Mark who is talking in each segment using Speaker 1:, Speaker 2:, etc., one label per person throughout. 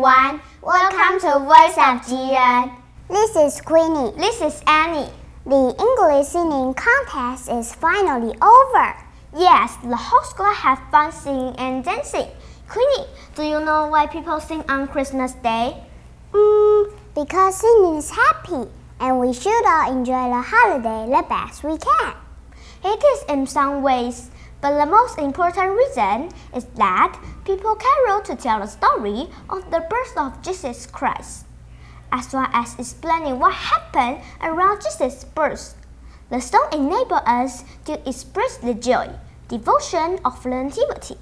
Speaker 1: everyone. Welcome to Voice of Jiren.
Speaker 2: This is Queenie.
Speaker 1: This is Annie.
Speaker 2: The English singing contest is finally over.
Speaker 1: Yes, the whole school had fun singing and dancing. Queenie, do you know why people sing on Christmas Day?
Speaker 2: Mm, because singing is happy, and we should all enjoy the holiday the best we can.
Speaker 1: It is in some ways, but the most important reason is that people carol to tell the story of the birth of Jesus Christ, as well as explaining what happened around Jesus' birth. The song enables us to express the joy, devotion of the Nativity.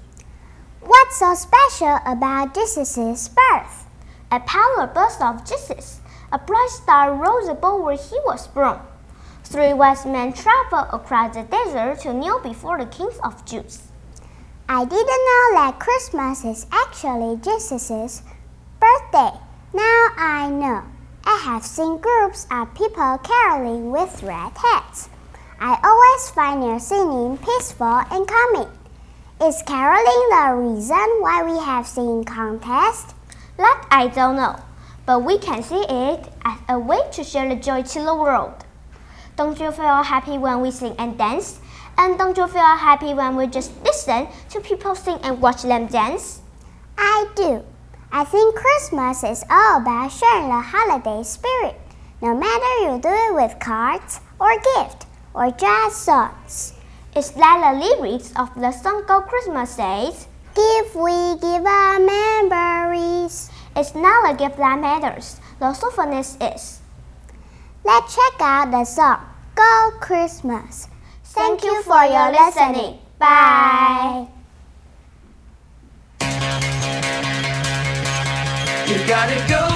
Speaker 2: What's so special about Jesus' birth?
Speaker 1: Upon the birth of Jesus, a bright star rose above where he was born. Three wise men traveled across the desert to kneel before the kings of Jews.
Speaker 2: I didn't know that Christmas is actually Jesus' birthday. Now I know. I have seen groups of people caroling with red hats. I always find their singing peaceful and calming. Is caroling the reason why we have singing contest?
Speaker 1: That I don't know, but we can see it as a way to share the joy to the world. Don't you feel happy when we sing and dance? And don't you feel happy when we just listen to people sing and watch them dance?
Speaker 2: I do. I think Christmas is all about sharing the holiday spirit, no matter you do it with cards or gift or just songs.
Speaker 1: It's like the lyrics of the song Go Christmas says,
Speaker 2: Give we give our memories.
Speaker 1: It's not a gift that matters, the softness is.
Speaker 2: Let's check out the song Go Christmas.
Speaker 1: Thank you for your listening. Bye.
Speaker 3: You gotta go,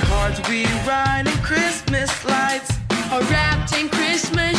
Speaker 3: cards we write and Christmas lights. Are wrapped in Christmas